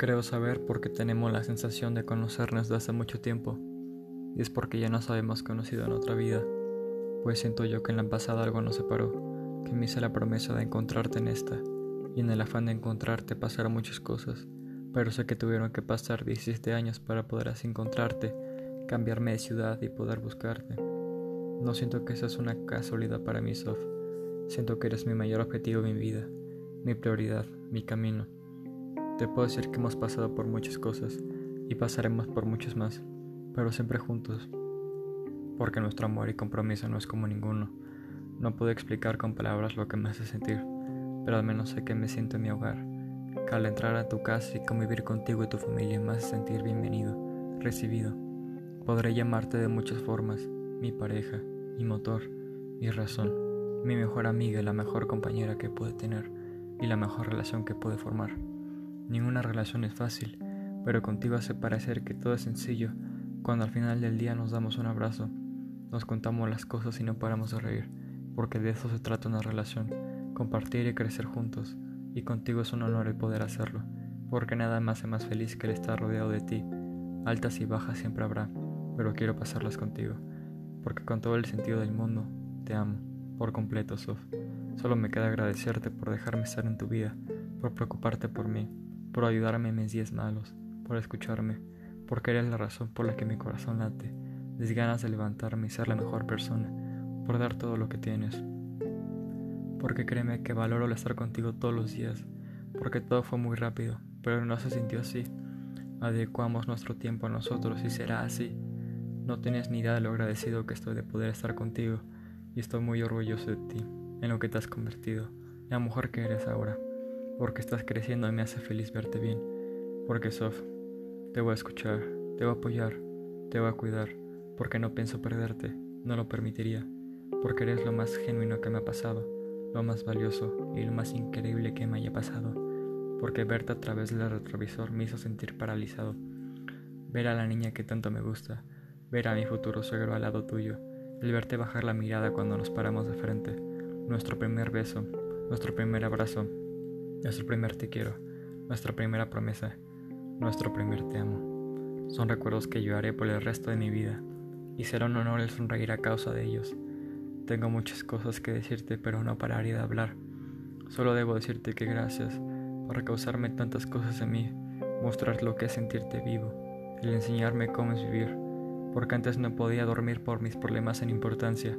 Creo saber porque tenemos la sensación de conocernos desde hace mucho tiempo, y es porque ya nos habíamos conocido en otra vida, pues siento yo que en la pasada algo nos separó, que me hice la promesa de encontrarte en esta, y en el afán de encontrarte pasaron muchas cosas, pero sé que tuvieron que pasar 17 años para poder así encontrarte, cambiarme de ciudad y poder buscarte. No siento que esa es una casualidad para mí, Sof. Siento que eres mi mayor objetivo en mi vida, mi prioridad, mi camino. Te puedo decir que hemos pasado por muchas cosas y pasaremos por muchas más, pero siempre juntos. Porque nuestro amor y compromiso no es como ninguno. No puedo explicar con palabras lo que me hace sentir, pero al menos sé que me siento en mi hogar. Que al entrar a tu casa y convivir contigo y tu familia me hace sentir bienvenido, recibido. Podré llamarte de muchas formas, mi pareja, mi motor, mi razón, mi mejor amiga y la mejor compañera que puede tener y la mejor relación que puede formar. Ninguna relación es fácil, pero contigo hace parecer que todo es sencillo cuando al final del día nos damos un abrazo, nos contamos las cosas y no paramos de reír, porque de eso se trata una relación, compartir y crecer juntos, y contigo es un honor el poder hacerlo, porque nada me hace más feliz que el estar rodeado de ti. Altas y bajas siempre habrá, pero quiero pasarlas contigo porque con todo el sentido del mundo te amo, por completo, Sof. Solo me queda agradecerte por dejarme estar en tu vida, por preocuparte por mí, por ayudarme en mis días malos, por escucharme, porque eres la razón por la que mi corazón late, mis ganas de levantarme y ser la mejor persona, por dar todo lo que tienes. Porque créeme que valoro el estar contigo todos los días, porque todo fue muy rápido, pero no se sintió así. Adecuamos nuestro tiempo a nosotros y será así. No tienes ni idea de lo agradecido que estoy de poder estar contigo y estoy muy orgulloso de ti, en lo que te has convertido, la mujer que eres ahora, porque estás creciendo y me hace feliz verte bien, porque Sof, te voy a escuchar, te voy a apoyar, te voy a cuidar, porque no pienso perderte, no lo permitiría, porque eres lo más genuino que me ha pasado, lo más valioso y lo más increíble que me haya pasado, porque verte a través del retrovisor me hizo sentir paralizado, ver a la niña que tanto me gusta, ver a mi futuro suegro al lado tuyo, el verte bajar la mirada cuando nos paramos de frente, nuestro primer beso, nuestro primer abrazo, nuestro primer te quiero, nuestra primera promesa, nuestro primer te amo. Son recuerdos que yo por el resto de mi vida y será un honor el sonreír a causa de ellos. Tengo muchas cosas que decirte, pero no pararé de hablar. Solo debo decirte que gracias por causarme tantas cosas en mí, mostrar lo que es sentirte vivo, el enseñarme cómo es vivir porque antes no podía dormir por mis problemas en importancia,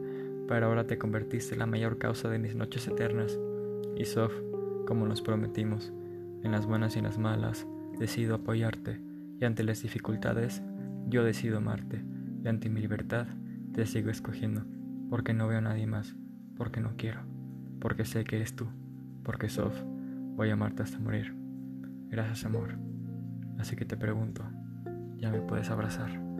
pero ahora te convertiste en la mayor causa de mis noches eternas. Y Sof, como nos prometimos, en las buenas y en las malas, decido apoyarte, y ante las dificultades, yo decido amarte, y ante mi libertad, te sigo escogiendo, porque no veo a nadie más, porque no quiero, porque sé que eres tú, porque Sof, voy a amarte hasta morir. Gracias amor. Así que te pregunto, ¿ya me puedes abrazar?